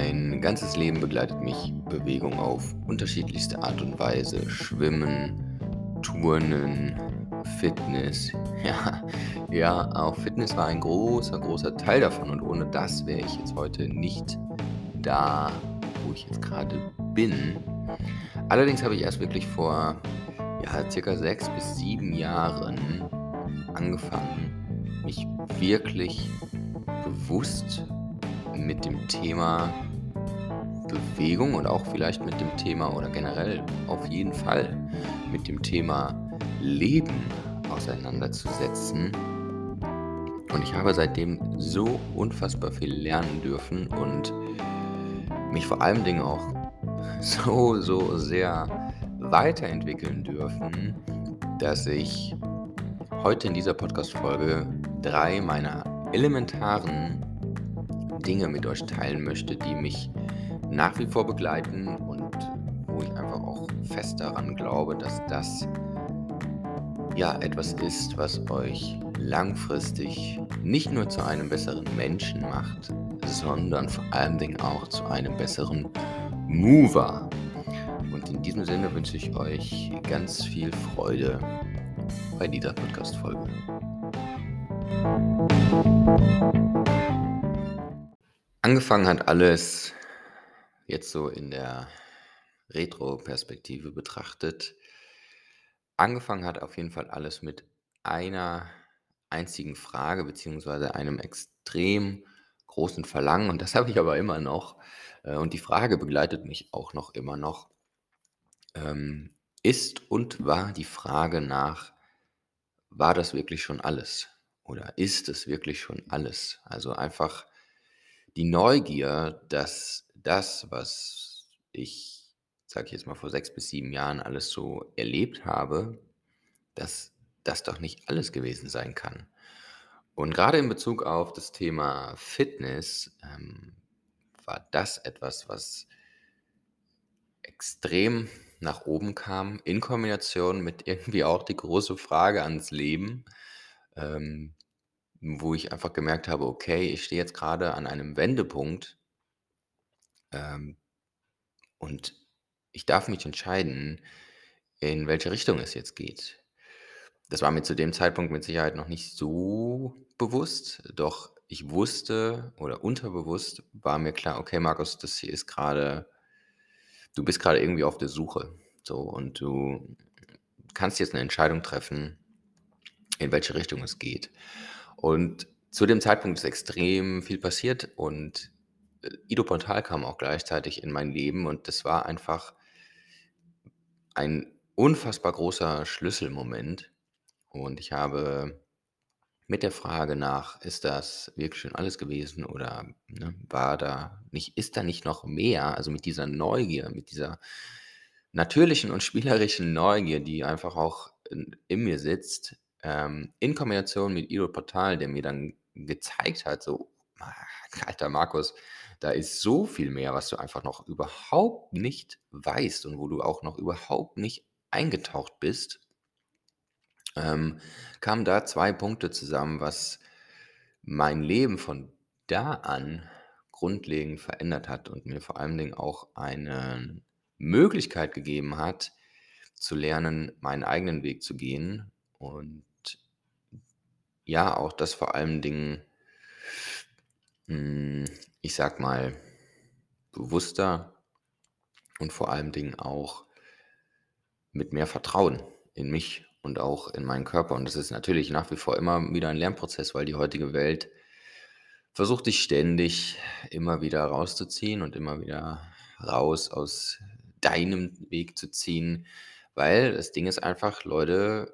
Mein ganzes Leben begleitet mich Bewegung auf unterschiedlichste Art und Weise. Schwimmen, Turnen, Fitness. Ja, ja, auch Fitness war ein großer, großer Teil davon. Und ohne das wäre ich jetzt heute nicht da, wo ich jetzt gerade bin. Allerdings habe ich erst wirklich vor ja, circa sechs bis sieben Jahren angefangen, mich wirklich bewusst mit dem Thema Bewegung und auch vielleicht mit dem Thema oder generell auf jeden Fall mit dem Thema Leben auseinanderzusetzen. Und ich habe seitdem so unfassbar viel lernen dürfen und mich vor allen Dingen auch so, so sehr weiterentwickeln dürfen, dass ich heute in dieser Podcast-Folge drei meiner elementaren Dinge mit euch teilen möchte, die mich nach wie vor begleiten und wo ich einfach auch fest daran glaube, dass das ja etwas ist, was euch langfristig nicht nur zu einem besseren Menschen macht, sondern vor allen Dingen auch zu einem besseren Mover. Und in diesem Sinne wünsche ich euch ganz viel Freude bei dieser Podcast-Folge. Angefangen hat alles jetzt so in der Retro-Perspektive betrachtet. Angefangen hat auf jeden Fall alles mit einer einzigen Frage beziehungsweise einem extrem großen Verlangen und das habe ich aber immer noch äh, und die Frage begleitet mich auch noch immer noch. Ähm, ist und war die Frage nach, war das wirklich schon alles? Oder ist es wirklich schon alles? Also einfach die Neugier, dass das, was ich, sage ich jetzt mal, vor sechs bis sieben Jahren alles so erlebt habe, dass das doch nicht alles gewesen sein kann. Und gerade in Bezug auf das Thema Fitness ähm, war das etwas, was extrem nach oben kam, in Kombination mit irgendwie auch die große Frage ans Leben, ähm, wo ich einfach gemerkt habe, okay, ich stehe jetzt gerade an einem Wendepunkt ähm, und ich darf mich entscheiden, in welche Richtung es jetzt geht. Das war mir zu dem Zeitpunkt mit Sicherheit noch nicht so bewusst, doch ich wusste oder unterbewusst war mir klar, okay, Markus, das hier ist gerade, du bist gerade irgendwie auf der Suche. So, und du kannst jetzt eine Entscheidung treffen, in welche Richtung es geht. Und zu dem Zeitpunkt ist extrem viel passiert und Ido Portal kam auch gleichzeitig in mein Leben und das war einfach ein unfassbar großer Schlüsselmoment. Und ich habe mit der Frage nach, ist das wirklich schon alles gewesen oder ne, war da nicht, ist da nicht noch mehr? Also mit dieser Neugier, mit dieser natürlichen und spielerischen Neugier, die einfach auch in, in mir sitzt, ähm, in Kombination mit Ido Portal, der mir dann gezeigt hat, so, ah, alter Markus, da ist so viel mehr, was du einfach noch überhaupt nicht weißt und wo du auch noch überhaupt nicht eingetaucht bist, ähm, kamen da zwei Punkte zusammen, was mein Leben von da an grundlegend verändert hat und mir vor allen Dingen auch eine Möglichkeit gegeben hat, zu lernen, meinen eigenen Weg zu gehen und ja, auch das vor allen Dingen, hm, ich sag mal, bewusster und vor allen Dingen auch mit mehr Vertrauen in mich und auch in meinen Körper. Und das ist natürlich nach wie vor immer wieder ein Lernprozess, weil die heutige Welt versucht dich ständig immer wieder rauszuziehen und immer wieder raus aus deinem Weg zu ziehen, weil das Ding ist einfach, Leute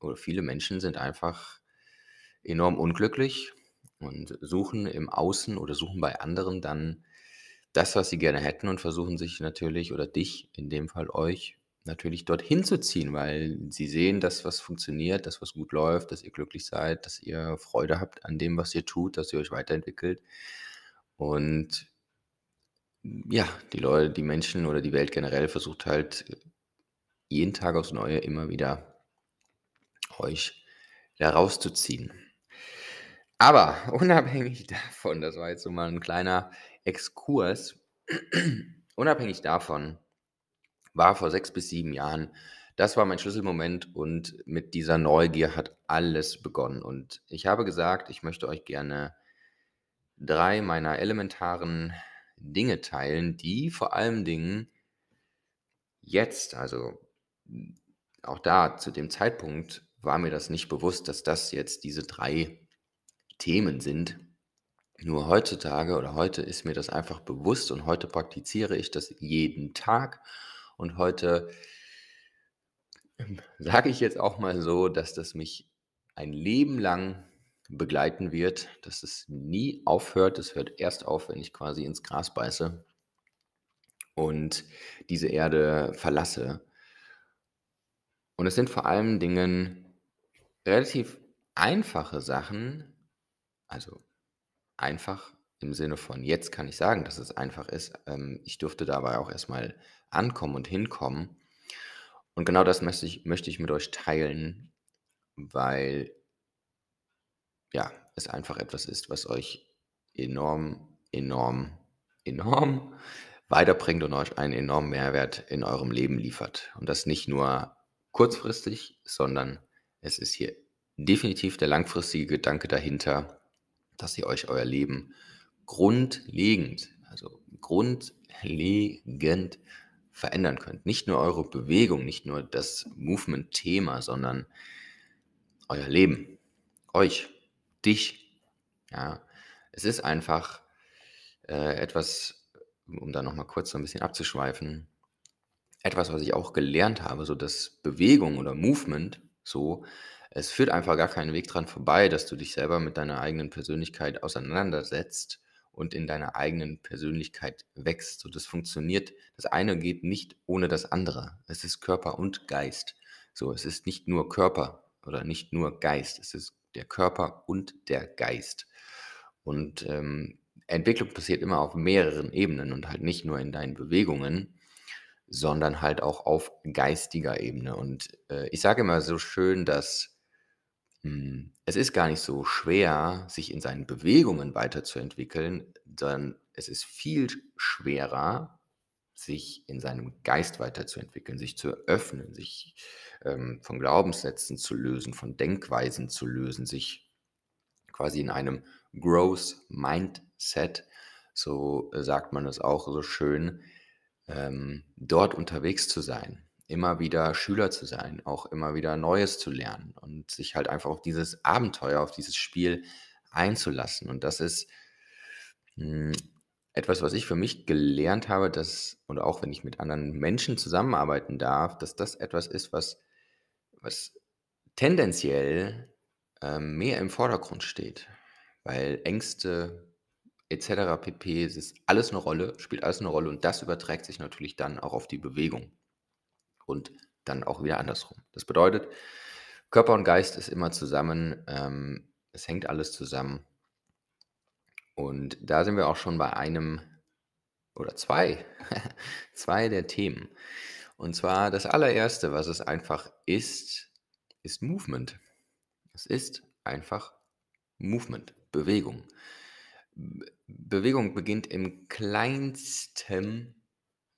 oder viele Menschen sind einfach enorm unglücklich und suchen im Außen oder suchen bei anderen dann das, was sie gerne hätten und versuchen sich natürlich oder dich, in dem Fall euch, natürlich dorthin zu ziehen, weil sie sehen, dass was funktioniert, dass was gut läuft, dass ihr glücklich seid, dass ihr Freude habt an dem, was ihr tut, dass ihr euch weiterentwickelt. Und ja, die Leute, die Menschen oder die Welt generell versucht halt jeden Tag aufs Neue immer wieder euch da rauszuziehen. Aber unabhängig davon, das war jetzt so mal ein kleiner Exkurs. Unabhängig davon war vor 6 bis 7 Jahren das war mein Schlüsselmoment und mit dieser Neugier hat alles begonnen. Und ich habe gesagt, ich möchte euch gerne 3 meiner elementaren Dinge teilen, die vor allen Dingen jetzt, also auch da zu dem Zeitpunkt war mir das nicht bewusst, dass das jetzt diese 3 Themen sind. Nur heutzutage oder heute ist mir das einfach bewusst und heute praktiziere ich das jeden Tag und heute ähm, sage ich jetzt auch mal so, dass das mich ein Leben lang begleiten wird, dass es nie aufhört. Es hört erst auf, wenn ich quasi ins Gras beiße und diese Erde verlasse. Und es sind vor allen Dingen relativ einfache Sachen, also einfach im Sinne von jetzt kann ich sagen, dass es einfach ist. Ähm, ich durfte dabei auch erstmal ankommen und hinkommen. Und genau das möchte ich möchte ich mit euch teilen, weil ja, es einfach etwas ist, was euch enorm, enorm, enorm weiterbringt und euch einen enormen Mehrwert in eurem Leben liefert. Und das nicht nur kurzfristig, sondern es ist hier definitiv der langfristige Gedanke dahinter, dass ihr euch euer Leben grundlegend, also grundlegend verändern könnt. Nicht nur eure Bewegung, nicht nur das Movement-Thema, sondern euer Leben, euch, dich. Ja, es ist einfach äh, etwas, um da nochmal kurz so ein bisschen abzuschweifen, etwas, was ich auch gelernt habe, so dass Bewegung oder Movement, so, es führt einfach gar keinen Weg dran vorbei, dass du dich selber mit deiner eigenen Persönlichkeit auseinandersetzt und in deiner eigenen Persönlichkeit wächst. So, das funktioniert. Das eine geht nicht ohne das andere. Es ist Körper und Geist. So, es ist nicht nur Körper oder nicht nur Geist. Es ist der Körper und der Geist. Und ähm, Entwicklung passiert immer auf mehreren Ebenen und halt nicht nur in deinen Bewegungen, sondern halt auch auf geistiger Ebene. Und äh, ich sage immer so schön, dass hm, es ist gar nicht so schwer, sich in seinen Bewegungen weiterzuentwickeln, sondern es ist viel schwerer, sich in seinem Geist weiterzuentwickeln, sich zu öffnen, sich ähm, von Glaubenssätzen zu lösen, von Denkweisen zu lösen, sich quasi in einem Growth Mindset, so sagt man es auch so schön, ähm, dort unterwegs zu sein immer wieder Schüler zu sein, auch immer wieder Neues zu lernen und sich halt einfach auf dieses Abenteuer, auf dieses Spiel einzulassen. Und das ist hm, etwas, was ich für mich gelernt habe, dass, und auch wenn ich mit anderen Menschen zusammenarbeiten darf, dass das etwas ist, was, was tendenziell ähm, mehr im Vordergrund steht. Weil Ängste etc. pp. Ist alles eine Rolle, spielt alles eine Rolle und das überträgt sich natürlich dann auch auf die Bewegung und dann auch wieder andersrum. Das bedeutet, Körper und Geist ist immer zusammen, ähm, es hängt alles zusammen. Und da sind wir auch schon bei einem oder zwei, zwei der Themen. Und zwar das allererste, was es einfach ist, ist Movement. Es ist einfach Movement, Bewegung. Bewegung beginnt im kleinsten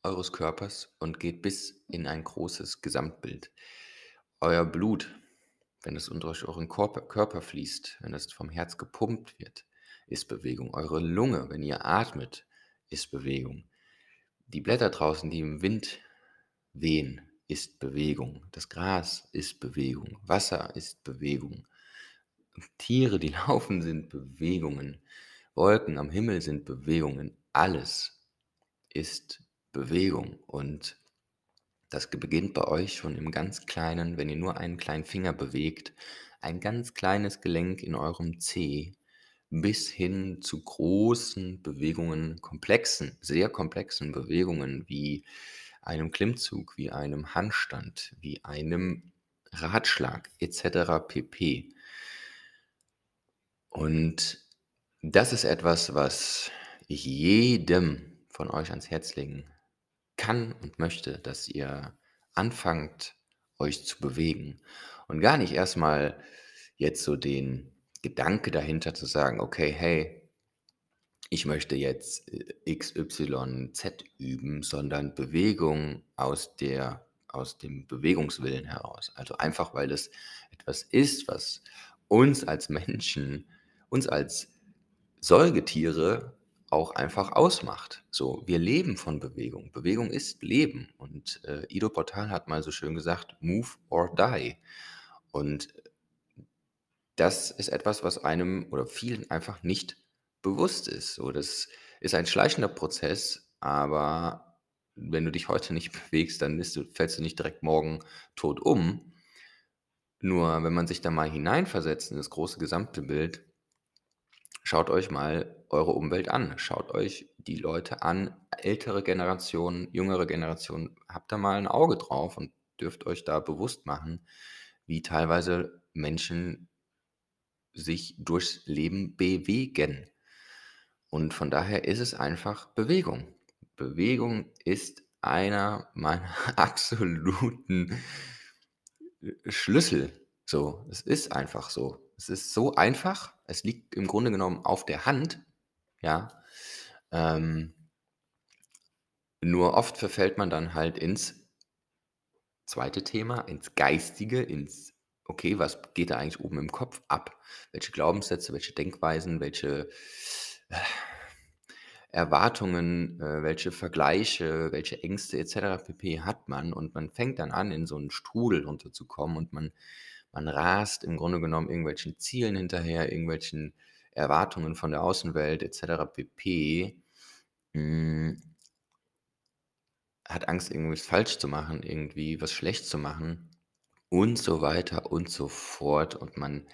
eures Körpers und geht bis in ein großes Gesamtbild. Euer Blut, wenn es durch euren Körper, fließt, wenn es vom Herz gepumpt wird, ist Bewegung. Eure Lunge, wenn ihr atmet, ist Bewegung. Die Blätter draußen, die im Wind wehen, ist Bewegung. Das Gras ist Bewegung. Wasser ist Bewegung. Tiere, die laufen, sind Bewegungen. Wolken am Himmel sind Bewegungen. Alles ist Bewegung und das beginnt bei euch schon im ganz Kleinen, wenn ihr nur einen kleinen Finger bewegt, ein ganz kleines Gelenk in eurem Zeh, bis hin zu großen Bewegungen, komplexen, sehr komplexen Bewegungen wie einem Klimmzug, wie einem Handstand, wie einem Ratschlag etc. pp. Und das ist etwas, was ich jedem von euch ans Herz legen kann und möchte, dass ihr anfangt, euch zu bewegen und gar nicht erstmal jetzt so den Gedanke dahinter zu sagen, okay, hey, ich möchte jetzt, äh, X, Y, Z üben, sondern Bewegung aus der aus dem Bewegungswillen heraus. Also einfach, weil es etwas ist, was uns als Menschen, uns als Säugetiere auch einfach ausmacht. So, wir leben von Bewegung. Bewegung ist Leben. Und äh, Ido Portal hat mal so schön gesagt, move or die. Und das ist etwas, was einem oder vielen einfach nicht bewusst ist. So, das ist ein schleichender Prozess, aber wenn du dich heute nicht bewegst, dann du, fällst du nicht direkt morgen tot um. Nur wenn man sich da mal hineinversetzt in das große gesamte Bild, schaut euch mal eure Umwelt an. Schaut euch die Leute an, ältere Generationen, jüngere Generationen. Habt da mal ein Auge drauf und dürft euch da bewusst machen, wie teilweise Menschen sich durchs Leben bewegen. Und von daher ist es einfach Bewegung. Bewegung ist einer meiner absoluten Schlüssel. So, es ist einfach so. Es ist so einfach. Es liegt im Grunde genommen auf der Hand. Ja. Ähm, nur oft verfällt man dann halt ins zweite Thema, ins Geistige, ins okay, was geht da eigentlich oben im Kopf ab? Welche Glaubenssätze, welche Denkweisen, welche äh, Erwartungen, äh, welche Vergleiche, welche Ängste etc. pp. hat man und man fängt dann an, in so einen Strudel runterzukommen und man man rast im Grunde genommen irgendwelchen Zielen hinterher, irgendwelchen Erwartungen von der Außenwelt etc. pp. Hm. Hat Angst, irgendwas falsch zu machen, irgendwie was schlecht zu machen und so weiter und so fort. Und man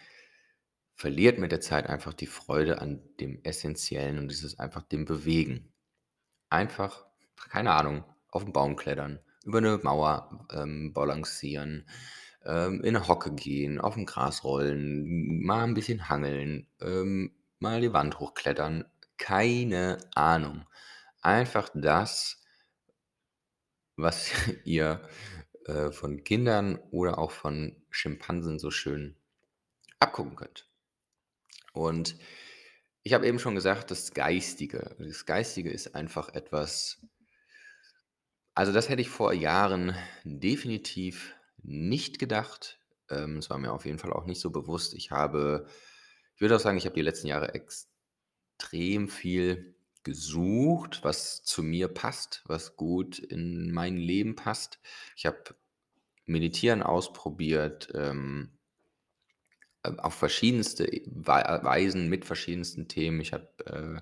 verliert mit der Zeit einfach die Freude an dem Essentiellen und es ist einfach dem Bewegen. Einfach, keine Ahnung, auf den Baum klettern, über eine Mauer ähm, balancieren, ähm, in 'ne Hocke gehen, auf dem Gras rollen, mal ein bisschen hangeln, ähm, mal die Wand hochklettern. Keine Ahnung. Einfach das, was ihr äh, von Kindern oder auch von Schimpansen so schön abgucken könnt. Und ich habe eben schon gesagt, das Geistige. Das Geistige ist einfach etwas also, das hätte ich vor Jahren definitiv nicht gedacht. Ähm, es war mir auf jeden Fall auch nicht so bewusst. Ich habe ich würde auch sagen, ich habe die letzten Jahre extrem viel gesucht, was zu mir passt, was gut in mein Leben passt. Ich habe Meditieren ausprobiert, ähm, äh, auf verschiedenste Weisen mit verschiedensten Themen. Ich habe, äh,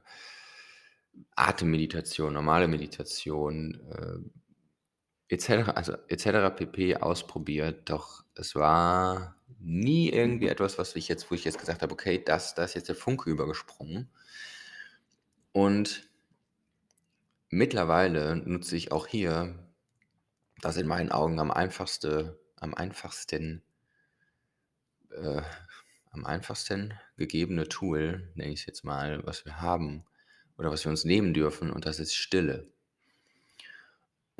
Atemmeditation, normale Meditation, äh, et cetera also, et cetera pp. ausprobiert, doch es war nie irgendwie etwas, was ich jetzt wo ich jetzt gesagt habe: „Okay, das da ist jetzt der Funke übergesprungen.“ Und mittlerweile nutze ich auch hier das in meinen Augen am einfachste am einfachsten äh, am einfachsten gegebene Tool, nenne ich's jetzt mal, was wir haben oder was wir uns nehmen dürfen, und das ist Stille.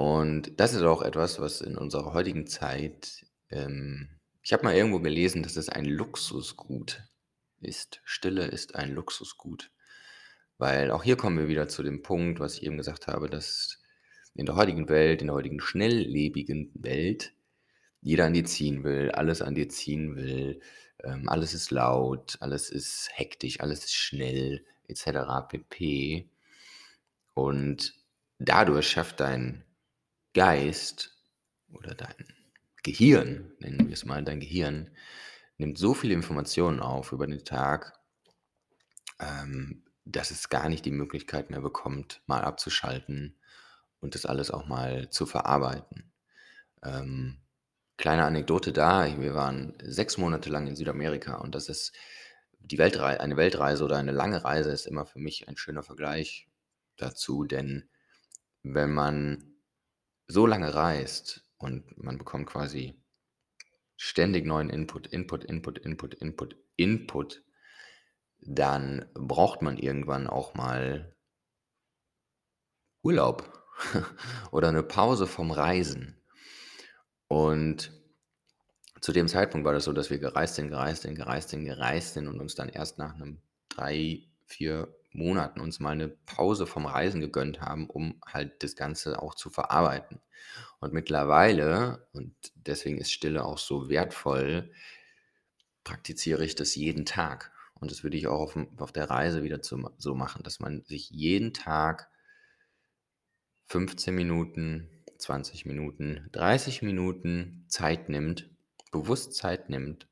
Und das ist auch etwas, was in unserer heutigen Zeit ähm, ich habe mal irgendwo gelesen, dass es ein Luxusgut ist. Stille ist ein Luxusgut. Weil auch hier kommen wir wieder zu dem Punkt, was ich eben gesagt habe, dass in der heutigen Welt, in der heutigen schnelllebigen Welt jeder an dir ziehen will, alles an dir ziehen will, ähm, alles ist laut, alles ist hektisch, alles ist schnell et cetera pp. Und dadurch schafft dein Geist oder dein Gehirn, nennen wir es mal, dein Gehirn nimmt so viele Informationen auf über den Tag, ähm, dass es gar nicht die Möglichkeit mehr bekommt, mal abzuschalten und das alles auch mal zu verarbeiten. Ähm, kleine Anekdote da, wir waren 6 Monate lang in Südamerika und das ist die Weltrei eine Weltreise oder eine lange Reise ist immer für mich ein schöner Vergleich dazu, denn wenn man so lange reist und man bekommt quasi ständig neuen Input, Input, Input, Input, Input, Input, dann braucht man irgendwann auch mal Urlaub oder 'ne Pause vom Reisen. Und zu dem Zeitpunkt war das so, dass wir gereist sind, gereist sind, gereist sind, gereist sind und uns dann erst nach 'nem 3, 4, Monaten uns mal 'ne Pause vom Reisen gegönnt haben, um halt das Ganze auch zu verarbeiten. Und mittlerweile und deswegen ist Stille auch so wertvoll praktiziere ich das jeden Tag. Und das würde ich auch aufm auf der Reise wieder zum so machen, dass man sich jeden Tag 15 Minuten, 20 Minuten, 30 Minuten Zeit nimmt bewusst Zeit nimmt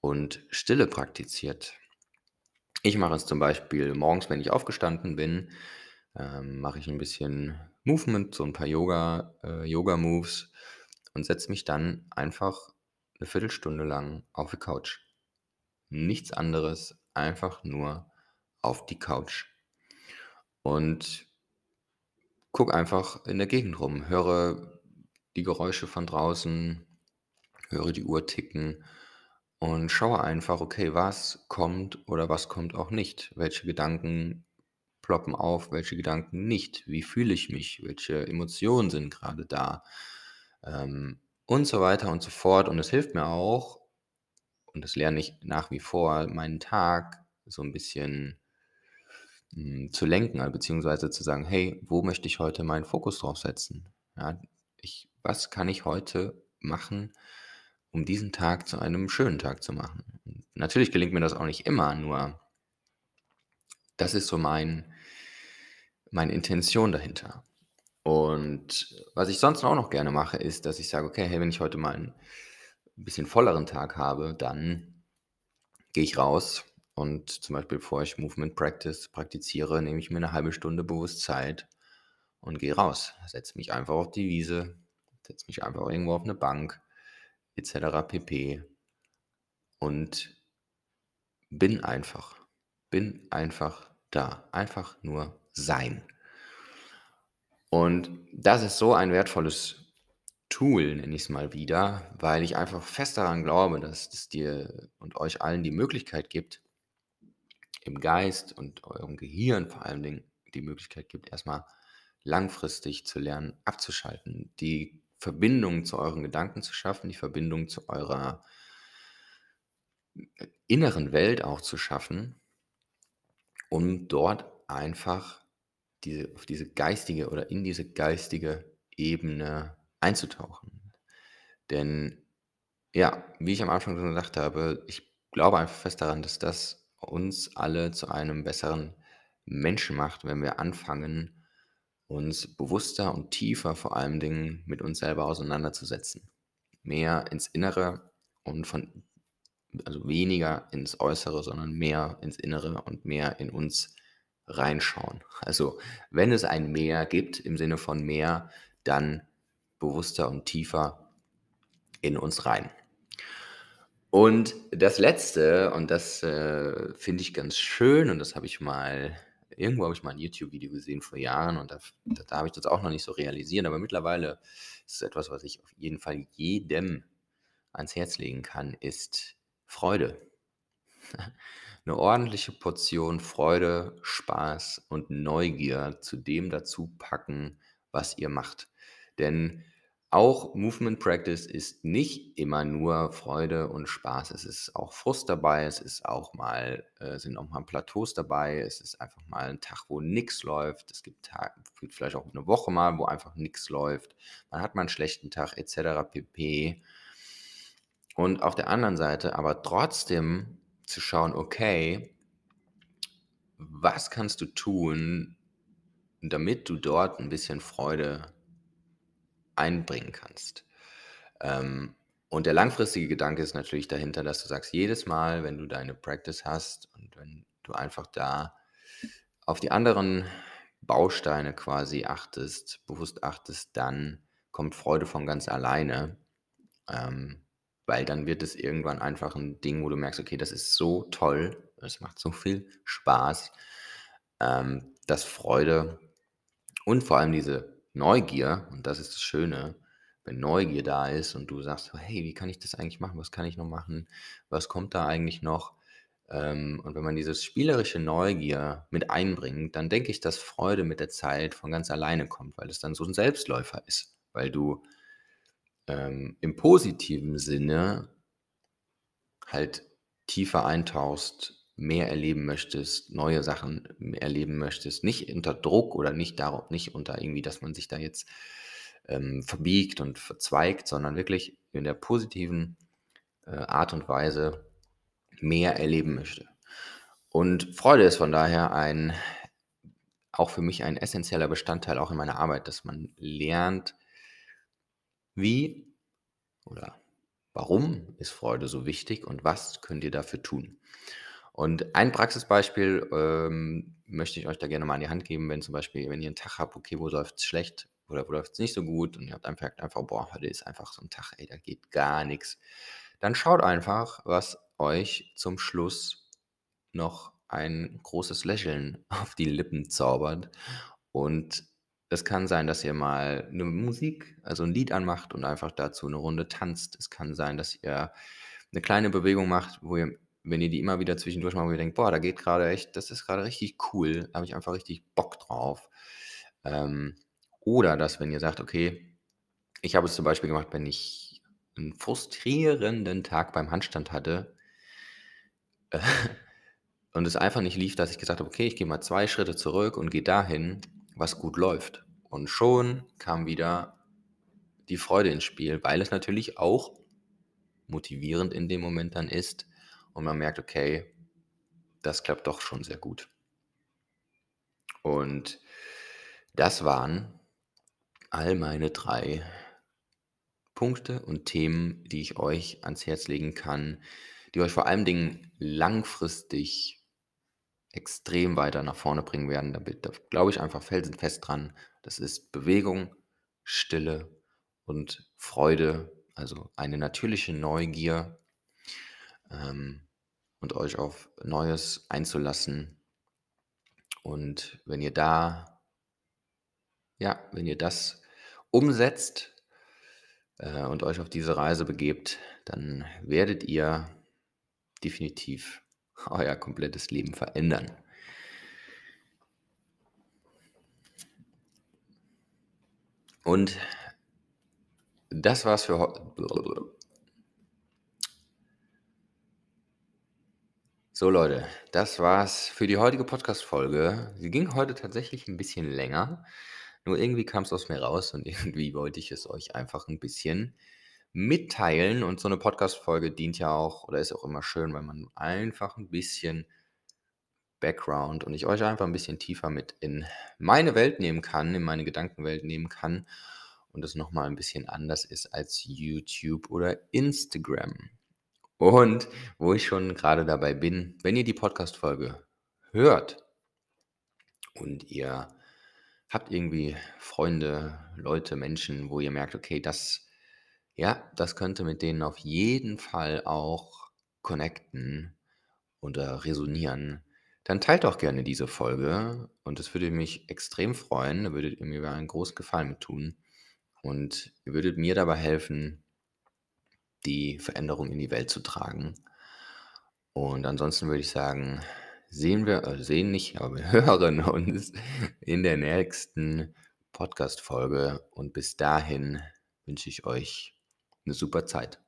und Stille praktiziert. Ich mache es zum Beispiel morgens, wenn ich aufgestanden bin, ähm, mache ich 'n bisschen Movement, so 'n paar Yoga äh, Yoga-Moves und setze mich dann einfach 'ne Viertelstunde lang auf die Couch. Nichts anderes, einfach nur auf die Couch. Und gucke einfach in der Gegend rum, höre die Geräusche von draußen, höre die Uhr ticken und schaue einfach: Okay, was kommt oder was kommt auch nicht? Welche Gedanken ploppen auf, welche Gedanken nicht? Wie fühle ich mich? Welche Emotionen sind grade da? Ähm, und so weiter und so fort. Und es hilft mir auch und das lerne ich nach wie vor, meinen Tag so 'n bisschen hm, zu lenken, äh, beziehungsweise zu sagen: „Hey, wo möchte ich heute meinen Fokus drauf setzen?“ Ja, ich was kann ich heute machen, um diesen Tag zu einem schönen Tag zu machen? Natürlich gelingt mir das auch nicht immer, nur das ist so mein meine Intention dahinter. Und was ich sonst auch noch gerne mache, ist, dass ich sage: „Okay, hey, wenn ich heute mal 'n bisschen volleren Tag habe, dann gehe ich raus und zum Beispiel, bevor ich Movement Practice praktiziere, nehme ich mir 'ne 1/2 Stunde bewusst Zeit und gehe raus. Setze mich einfach auf die Wiese, setze mich einfach irgendwo auf 'ne Bank et cetera pp. Und bin einfach bin einfach da. Einfach nur sein. Und das ist so ein wertvolles Tool, nenne ich's mal wieder, weil ich einfach fest daran glaube, dass es dir und euch allen die Möglichkeit gibt im Geist und eurem Gehirn vor allen Dingen die Möglichkeit gibt, erst mal langfristig zu lernen, abzuschalten, die Verbindung zu euren Gedanken zu schaffen, die Verbindung zu eurer inneren Welt auch zu schaffen um dort einfach diese auf diese geistige oder in diese geistige Ebene einzutauchen. Denn ja, wie ich am Anfang schon gesagt habe, ich glaube einfach fest daran, dass das uns alle zu einem besseren Menschen macht, wenn wir anfangen, uns bewusster und tiefer vor allen Dingen mit uns selber auseinanderzusetzen. Mehr ins Innere und von also weniger ins Äußere, sondern mehr ins Innere und mehr in uns reinschauen. Also, wenn es ein Mehr gibt im Sinne von mehr, dann bewusster und tiefer in uns rein. Und das Letzte, und das, äh, finde ich ganz schön und das habe ich mal irgendwo habe ich mal 'n YouTube-Video gesehen vor Jahren und da f da habe ich das auch noch nicht so realisiert, aber mittlerweile ist es etwas, was ich auf jeden Fall jedem ans Herz legen kann, ist Freude. 'Ne ordentliche Portion Freude, Spaß und Neugier zu dem dazu packen, was ihr macht. Denn auch Movement Practice ist nicht immer nur Freude und Spaß. Es ist auch Frust dabei, es ist auch mal äh, sind auch mal Plateaus dabei. Es ist einfach mal 'n Tag, wo nix läuft. Es gibt Ta gibt vielleicht auch 'ne Woche mal, wo einfach nix läuft. Man hat mal 'n schlechten Tag et cetera pp. Und auf der anderen Seite aber trotzdem zu schauen: Okay was kannst du tun, damit du dort 'n bisschen Freude einbringen kannst? Ähm, und der langfristige Gedanke ist natürlich dahinter, dass du sagst: Jedes Mal, wenn du deine Practice hast und wenn du einfach da auf die anderen Bausteine quasi achtest bewusst achtest, dann kommt Freude von ganz alleine. Ähm, weil dann wird es irgendwann einfach 'n Ding, wo du merkst: „Okay, das ist so toll. Es macht so viel Spaß“, ähm, dass Freude und vor allem diese Neugier und das ist das Schöne, wenn Neugier da ist und du sagst „Hey, wie kann ich das eigentlich machen? Was kann ich noch machen? Was kommt da eigentlich noch?“ Ähm, und wenn man dieses spielerische Neugier mit einbringt, dann denke ich, dass Freude mit der Zeit von ganz alleine kommt, weil es dann so 'n Selbstläufer ist, weil du, ähm, im positiven Sinne halt tiefer eintauchst mehr erleben möchtest, neue Sachen erleben möchtest, nicht unter Druck oder nicht darauf nicht unter irgendwie, dass man sich da jetzt, ähm, verbiegt und verzweigt, sondern wirklich in der positiven, äh, Art und Weise mehr erleben möchte. Und Freude ist von daher ein auch für mich ein essenzieller Bestandteil auch in meiner Arbeit, dass man lernt wie oder warum ist Freude so wichtig und was könnt ihr dafür tun? Und ein Praxisbeispiel, ähm, möchte ich euch da gerne mal an die Hand geben, wenn zum Beispiel wenn ihr 'n Tag habt, okay, wo läuft's schlecht oder wo läuft's nicht so gut und ihr habt einfach einfach: „Boah, heute ist einfach so 'n Tag, ey, da geht gar nix.“ Dann schaut einfach, was euch zum Schluss noch ein großes Lächeln auf die Lippen zaubert. Und es kann sein, dass ihr mal 'ne Musik also 'n Lied anmacht und einfach dazu 'ne Runde tanzt. Es kann sein, dass ihr 'ne kleine Bewegung macht, wo ihr wenn ihr die immer wieder zwischendurch ihr denkt: „Boah, da geht grade echt das ist grade richtig cool, da habe ich einfach richtig Bock drauf.“ Ähm, oder dass, wenn ihr sagt: „Okay“ ich habe es zum Beispiel gemacht, wenn ich 'n frustrierenden Tag beim Handstand hatte und es einfach nicht lief, dass ich gesagt habe: „Okay, ich gehe mal 2 Schritte zurück und gehe dahin, was gut läuft.“ Und schon kam wieder die Freude ins Spiel, weil es natürlich auch motivierend in dem Moment dann ist und man merkt: „Okay, das klappt doch schon sehr gut.“ Und das waren all meine 3 Punkte und Themen, die ich euch ans Herz legen kann, die euch vor allen Dingen langfristig extrem weiter nach vorne bringen werden. Da da glaube ich einfach felsenfest dran. Das ist Bewegung, Stille und Freude, also eine natürliche Neugier ähm, und euch auf Neues einzulassen. Und wenn ihr da ja, wenn ihr das umsetzt, äh, und euch auf diese Reise begebt, dann werdet ihr definitiv euer komplettes Leben verändern. Und das war's für heu So Leute, das war's für die heutige Podcast-Folge. Sie ging heute tatsächlich 'n bisschen länger, nur irgendwie kam's aus mir raus und irgendwie wollte ich es euch einfach 'n bisschen mitteilen. Und so 'ne Podcast-Folge dient ja auch oder ist auch immer schön, weil man einfach 'n bisschen Background und ich euch einfach 'n bisschen tiefer mit in meine Welt nehmen kann, in meine Gedankenwelt nehmen kann und es noch mal 'n bisschen anders ist als YouTube oder Instagram. Und wo ich schon grade dabei bin, wenn ihr die Podcast-Folge hört und ihr habt irgendwie Freunde, Leute, Menschen, wo ihr merkt: „Okay, das ja, das könnte mit denen auf jeden Fall auch connecten oder resonieren“, dann teilt doch gerne diese Folge und das würde mich extrem freuen. Da würdet ihr mir einen großen Gefallen mit tun und ihr würdet mir dabei helfen die Veränderung in die Welt zu tragen. Und ansonsten würde ich sagen, sehen wir äh, sehen nicht, aber wir hören uns in der nächsten Podcast-Folge und bis dahin wünsche ich euch 'ne super Zeit.